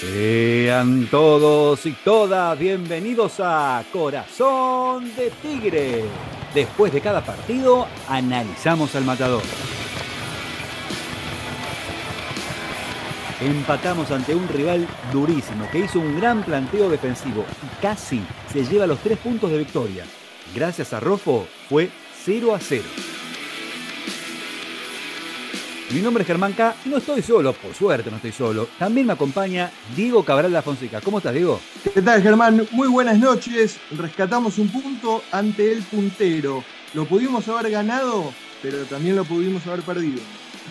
Sean todos y todas bienvenidos a Corazón de Tigre. Después de cada partido, analizamos al matador. Empatamos ante un rival durísimo que hizo un gran planteo defensivo y casi se lleva los tres puntos de victoria. Gracias a Rofo fue 0 a 0. Mi nombre es Germán K. No estoy solo, por suerte no estoy solo. También me acompaña Diego Cabral La Fonseca. ¿Cómo estás, Diego? ¿Qué tal, Germán? Muy buenas noches. Rescatamos un punto ante el puntero. Lo pudimos haber ganado, pero también lo pudimos haber perdido.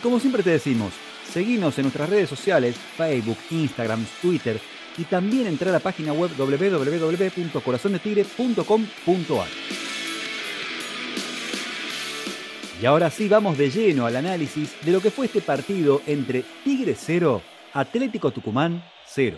Como siempre te decimos, seguinos en nuestras redes sociales, Facebook, Instagram, Twitter y también entrar a la página web www.corazondetigre.com.ar. Y ahora sí vamos de lleno al análisis de lo que fue este partido entre Tigre 0, Atlético Tucumán 0.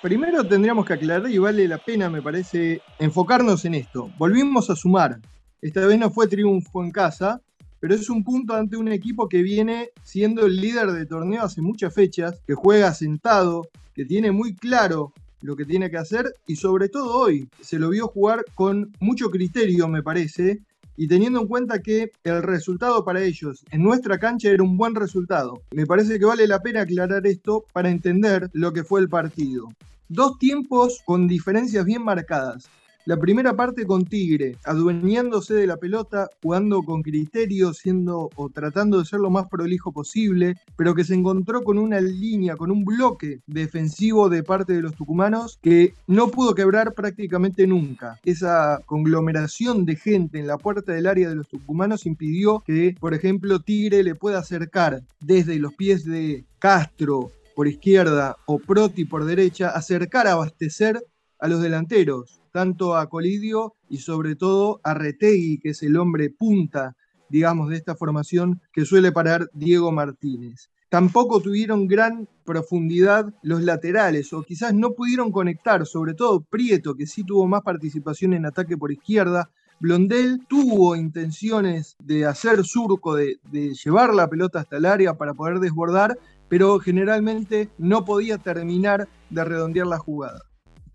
Primero tendríamos que aclarar y vale la pena, me parece, enfocarnos en esto. Volvimos a sumar. Esta vez no fue triunfo en casa, pero es un punto ante un equipo que viene siendo el líder de torneo hace muchas fechas, que juega sentado, que tiene muy claro lo que tiene que hacer y sobre todo hoy se lo vio jugar con mucho criterio, me parece, y teniendo en cuenta que el resultado para ellos en nuestra cancha era un buen resultado. Me parece que vale la pena aclarar esto para entender lo que fue el partido. Dos tiempos con diferencias bien marcadas. La primera parte con Tigre, adueñándose de la pelota, jugando con criterio, siendo o tratando de ser lo más prolijo posible, pero que se encontró con una línea, con un bloque defensivo de parte de los tucumanos que no pudo quebrar prácticamente nunca. Esa conglomeración de gente en la puerta del área de los tucumanos impidió que, por ejemplo, Tigre le pueda acercar desde los pies de Castro por izquierda o Proti por derecha, acercar a abastecer a los delanteros tanto a Colidio y sobre todo a Retegui, que es el hombre punta, digamos, de esta formación que suele parar Diego Martínez. Tampoco tuvieron gran profundidad los laterales, o quizás no pudieron conectar, sobre todo Prieto, que sí tuvo más participación en ataque por izquierda. Blondel tuvo intenciones de hacer surco, de, de llevar la pelota hasta el área para poder desbordar, pero generalmente no podía terminar de redondear la jugada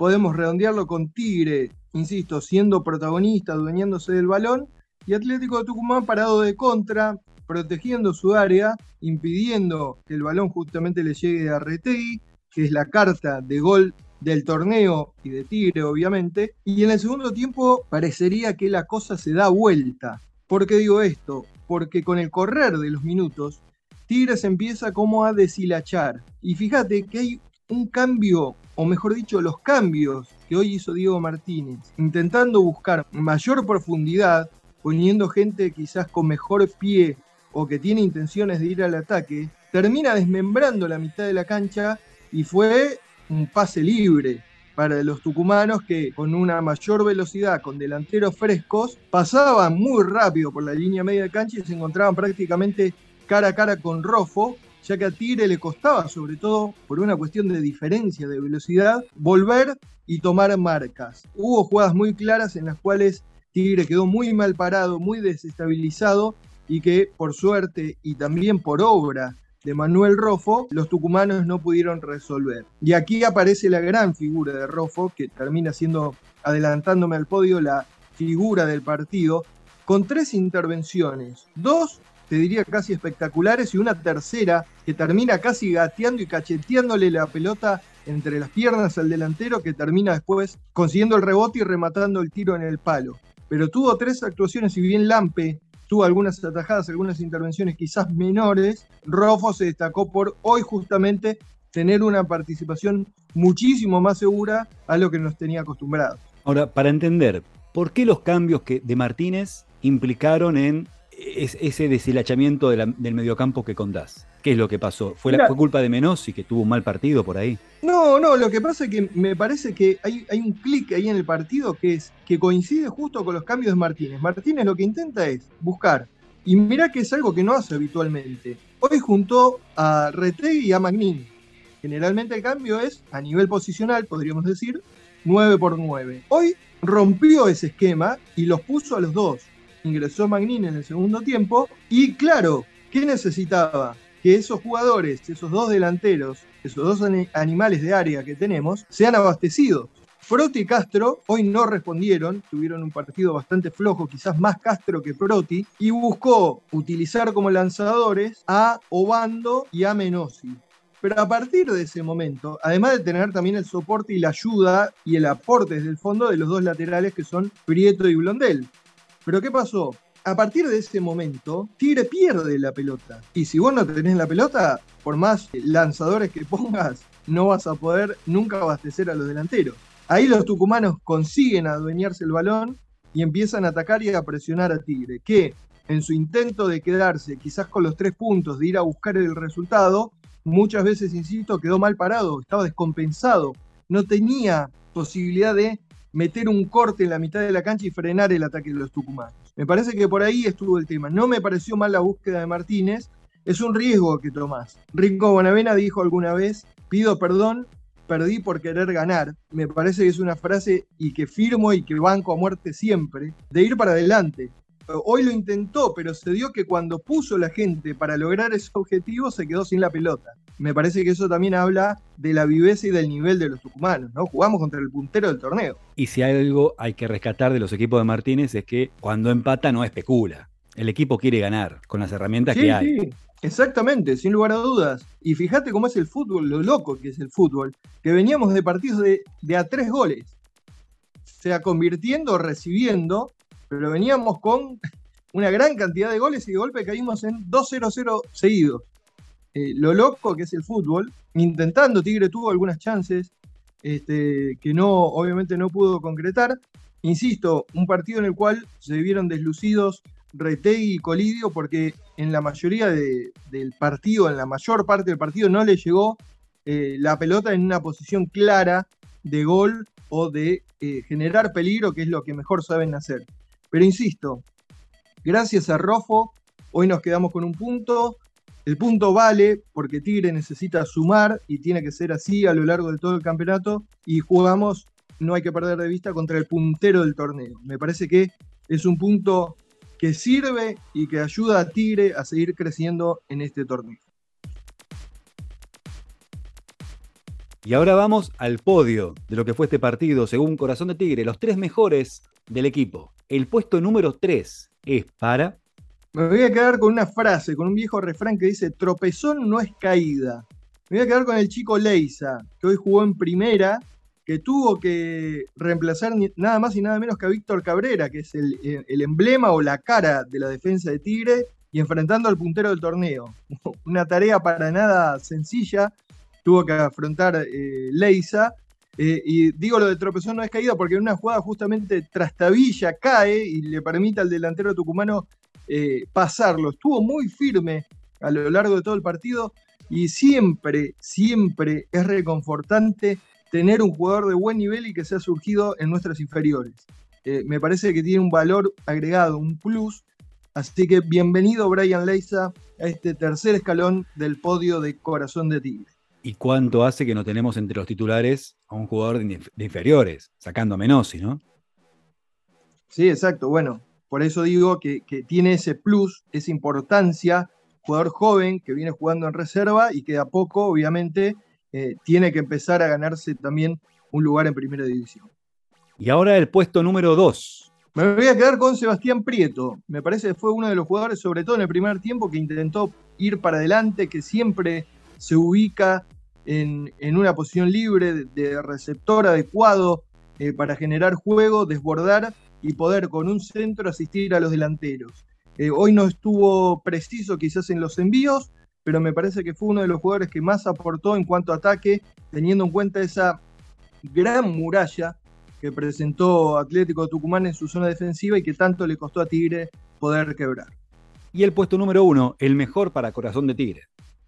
podemos redondearlo con Tigre, insisto, siendo protagonista, adueñándose del balón, y Atlético de Tucumán parado de contra, protegiendo su área, impidiendo que el balón justamente le llegue a Retegui, que es la carta de gol del torneo y de Tigre, obviamente. Y en el segundo tiempo parecería que la cosa se da vuelta. ¿Por qué digo esto? Porque con el correr de los minutos, Tigre se empieza como a deshilachar. Y fíjate que hay un cambio o mejor dicho, los cambios que hoy hizo Diego Martínez, intentando buscar mayor profundidad, poniendo gente quizás con mejor pie o que tiene intenciones de ir al ataque, termina desmembrando la mitad de la cancha y fue un pase libre para los tucumanos que con una mayor velocidad, con delanteros frescos, pasaban muy rápido por la línea media de cancha y se encontraban prácticamente cara a cara con Rofo, ya que a Tigre le costaba, sobre todo por una cuestión de diferencia de velocidad, volver y tomar marcas. Hubo jugadas muy claras en las cuales Tigre quedó muy mal parado, muy desestabilizado y que por suerte y también por obra de Manuel Rofo, los tucumanos no pudieron resolver. Y aquí aparece la gran figura de Rofo, que termina siendo, adelantándome al podio, la figura del partido, con tres intervenciones, dos te diría casi espectaculares, y una tercera que termina casi gateando y cacheteándole la pelota entre las piernas al delantero que termina después consiguiendo el rebote y rematando el tiro en el palo. Pero tuvo tres actuaciones, y bien Lampe tuvo algunas atajadas, algunas intervenciones quizás menores, Rofo se destacó por hoy justamente tener una participación muchísimo más segura a lo que nos tenía acostumbrados. Ahora, para entender, ¿por qué los cambios que de Martínez implicaron en es, ese deshilachamiento del mediocampo que contás? ¿Qué es lo que pasó? ¿Fue, la, culpa de Menossi que tuvo un mal partido por ahí? No, no, lo que pasa es que me parece que hay, hay un clic ahí en el partido que, es, que coincide justo con los cambios de Martínez. Martínez lo que intenta es buscar, y mirá que es algo que no hace habitualmente. Hoy juntó a Retegui y a Magnini. Generalmente el cambio es, a nivel posicional, podríamos decir, 9 por 9. Hoy rompió ese esquema y los puso a los dos ingresó Magnini en el segundo tiempo y claro, ¿qué necesitaba? que esos jugadores, esos dos delanteros, esos dos animales de área que tenemos, sean abastecidos. Proti y Castro hoy no respondieron, tuvieron un partido bastante flojo, quizás más Castro que Proti, y buscó utilizar como lanzadores a Obando y a Menosi. Pero a partir de ese momento, además de tener también el soporte y la ayuda y el aporte desde el fondo de los dos laterales que son Prieto y Blondel. Pero ¿qué pasó? A partir de ese momento, Tigre pierde la pelota. Y si vos no tenés la pelota, por más lanzadores que pongas, no vas a poder nunca abastecer a los delanteros. Ahí los tucumanos consiguen adueñarse el balón y empiezan a atacar y a presionar a Tigre, que en su intento de quedarse quizás con los tres puntos, de ir a buscar el resultado, muchas veces, insisto, quedó mal parado, estaba descompensado, no tenía posibilidad de meter un corte en la mitad de la cancha y frenar el ataque de los tucumanos. Me parece que por ahí estuvo el tema. No me pareció mal la búsqueda de Martínez, es un riesgo que tomás. Rico Bonavena dijo alguna vez, pido perdón, perdí por querer ganar. Me parece que es una frase y que firmo y que banco a muerte siempre, de ir para adelante. Hoy lo intentó, pero se dio que cuando puso la gente para lograr ese objetivo se quedó sin la pelota. Me parece que eso también habla de la viveza y del nivel de los tucumanos, ¿no? Jugamos contra el puntero del torneo. Y si hay algo hay que rescatar de los equipos de Martínez es que cuando empata no especula. El equipo quiere ganar con las herramientas que hay. Sí. Exactamente, sin lugar a dudas. Y fíjate cómo es el fútbol, lo loco que es el fútbol, que veníamos de partidos de, de a tres goles. O sea, convirtiendo, recibiendo, pero veníamos con una gran cantidad de goles y de golpe caímos en 2-0-0 seguidos. Eh, lo loco que es el fútbol, intentando, Tigre tuvo algunas chances este, que no, obviamente no pudo concretar. Insisto, un partido en el cual se vieron deslucidos Retegui y Colidio porque en la mayoría del partido, en la mayor parte del partido, no le llegó eh, la pelota en una posición clara de gol o de eh, generar peligro, que es lo que mejor saben hacer. Pero insisto, gracias a Rofo, hoy nos quedamos con un punto. El punto vale porque Tigre necesita sumar y tiene que ser así a lo largo de todo el campeonato. Y jugamos, no hay que perder de vista, contra el puntero del torneo. Me parece que es un punto que sirve y que ayuda a Tigre a seguir creciendo en este torneo. Y ahora vamos al podio de lo que fue este partido, según Corazón de Tigre, los tres mejores del equipo. El puesto número 3 es para... Me voy a quedar con una frase, con un viejo refrán que dice, tropezón no es caída. Me voy a quedar con el chico Leisa, que hoy jugó en primera, que tuvo que reemplazar nada más y nada menos que a Víctor Cabrera, que es el, emblema o la cara de la defensa de Tigre, y enfrentando al puntero del torneo. Una tarea para nada sencilla, tuvo que afrontar eh, Leisa, eh, y digo lo de tropezón no es caída porque en una jugada justamente Trastabilla cae y le permite al delantero tucumano eh, pasarlo. Estuvo muy firme a lo largo de todo el partido y siempre, siempre es reconfortante tener un jugador de buen nivel y que se ha surgido en nuestras inferiores. Eh, me parece que tiene un valor agregado, un plus. Así que bienvenido Brian Leiza a este tercer escalón del podio de Corazón de Tigre. ¿Y cuánto hace que no tenemos entre los titulares a un jugador de, inferiores, sacando a Menosi, ¿no? Sí, exacto. Bueno, por eso digo que, tiene ese plus, esa importancia, jugador joven que viene jugando en reserva y que a poco, obviamente, eh, tiene que empezar a ganarse también un lugar en primera división. Y ahora el puesto número 2. Me voy a quedar con Sebastián Prieto. Me parece que fue uno de los jugadores, sobre todo en el primer tiempo, que intentó ir para adelante, que siempre se ubica en, una posición libre de, receptor adecuado eh, para generar juego, desbordar y poder con un centro asistir a los delanteros. Eh, hoy no estuvo preciso quizás en los envíos, pero me parece que fue uno de los jugadores que más aportó en cuanto a ataque, teniendo en cuenta esa gran muralla que presentó Atlético Tucumán en su zona defensiva y que tanto le costó a Tigre poder quebrar. Y el puesto número uno, el mejor para Corazón de Tigre.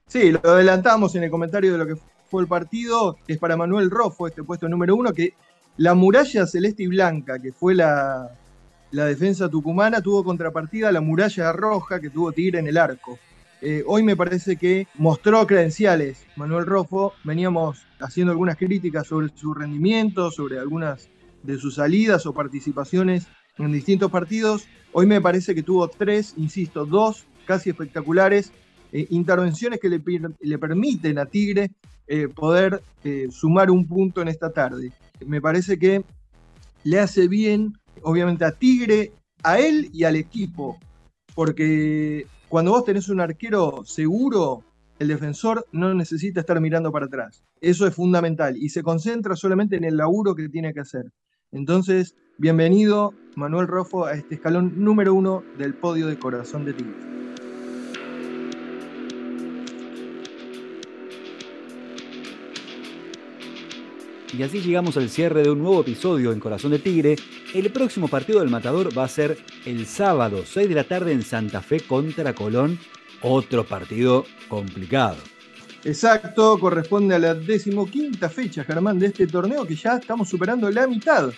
Sí, lo adelantamos en el comentario de lo que fue el partido. Es para Manuel Rojo, este puesto número uno, que la muralla celeste y blanca, que fue la, defensa tucumana, tuvo contrapartida la muralla roja que tuvo Tigre en el arco. Eh, hoy me parece que mostró credenciales Manuel Rojo. Veníamos haciendo algunas críticas sobre su rendimiento, sobre algunas de sus salidas o participaciones en distintos partidos. Hoy me parece que tuvo tres, insisto, dos casi espectaculares eh, intervenciones que le, permiten a Tigre eh, poder sumar un punto en esta tarde. Me parece que le hace bien, obviamente, a Tigre, a él y al equipo, porque cuando vos tenés un arquero seguro, el defensor no necesita estar mirando para atrás. Eso es fundamental y se concentra solamente en el laburo que tiene que hacer. Entonces, bienvenido Manuel Rofo a este escalón número uno del podio de Corazón de Tigre. Y así llegamos al cierre de un nuevo episodio en Corazón de Tigre. El próximo partido del Matador va a ser el sábado, 6 de la tarde en Santa Fe contra Colón. Otro partido complicado. Exacto, corresponde a la decimoquinta fecha, Germán, de este torneo que ya estamos superando la mitad.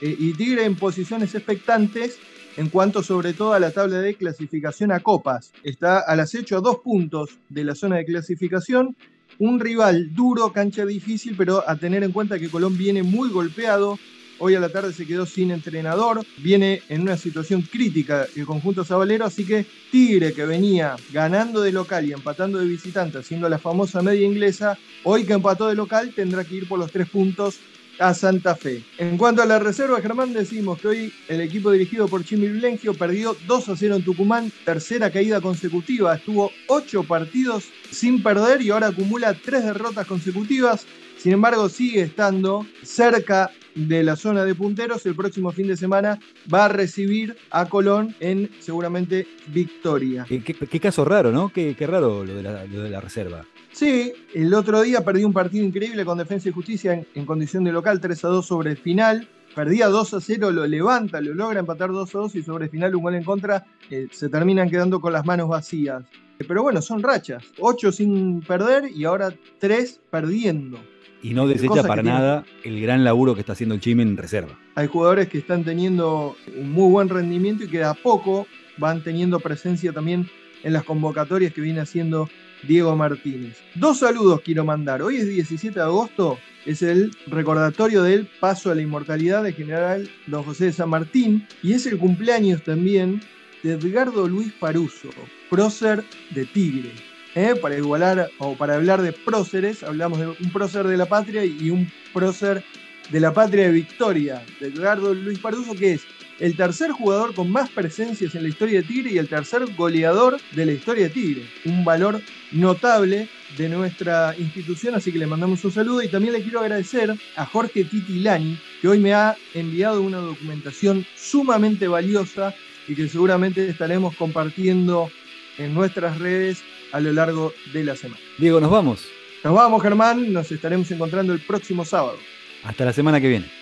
Eh, y Tigre en posiciones expectantes en cuanto sobre todo a la tabla de clasificación a copas. Está al acecho a dos puntos de la zona de clasificación. Un rival duro, cancha difícil, pero a tener en cuenta que Colón viene muy golpeado, Hoy a la tarde se quedó sin entrenador. Viene en una situación crítica el conjunto sabalero, así que Tigre, que venía ganando de local y empatando de visitante, haciendo la famosa media inglesa, hoy que empató de local tendrá que ir por los tres puntos a Santa Fe. En cuanto a la reserva, Germán, decimos que hoy el equipo dirigido por Chimi Blengio perdió 2 a 0 en Tucumán, tercera caída consecutiva, estuvo 8 partidos sin perder y ahora acumula 3 derrotas consecutivas. Sin embargo, sigue estando cerca de la zona de punteros. El próximo fin de semana va a recibir a Colón en seguramente victoria. Qué, caso raro, ¿no? Qué, raro lo de, la, reserva. Sí, el otro día perdió un partido increíble con Defensa y Justicia en, condición de local, 3 a 2 sobre el final. Perdía 2 a 0, lo levanta, lo logra empatar 2 a 2 y sobre el final un gol en contra. Eh, se terminan quedando con las manos vacías. Pero bueno, son rachas. 8 sin perder y ahora 3 perdiendo. Y no desecha para nada el gran laburo que está haciendo el Chime en reserva. Hay jugadores que están teniendo un muy buen rendimiento y que de a poco van teniendo presencia también en las convocatorias que viene haciendo Diego Martínez. Dos saludos quiero mandar. Hoy es 17 de agosto, es el recordatorio del paso a la inmortalidad de general don José de San Martín y es el cumpleaños también de Edgardo Luis Paruso, prócer de Tigre. ¿Eh? para igualar o para hablar de próceres, hablamos de un prócer de la patria y un prócer de la patria de Victoria, de Edgardo Luis Parduso, que es el tercer jugador con más presencias en la historia de Tigre y el tercer goleador de la historia de Tigre. Un valor notable de nuestra institución, así que le mandamos un saludo y también le quiero agradecer a Jorge Titilani, que hoy me ha enviado una documentación sumamente valiosa y que seguramente estaremos compartiendo en nuestras redes a lo largo de la semana. Diego, nos vamos. Nos vamos, Germán. Nos estaremos encontrando el próximo sábado. Hasta la semana que viene.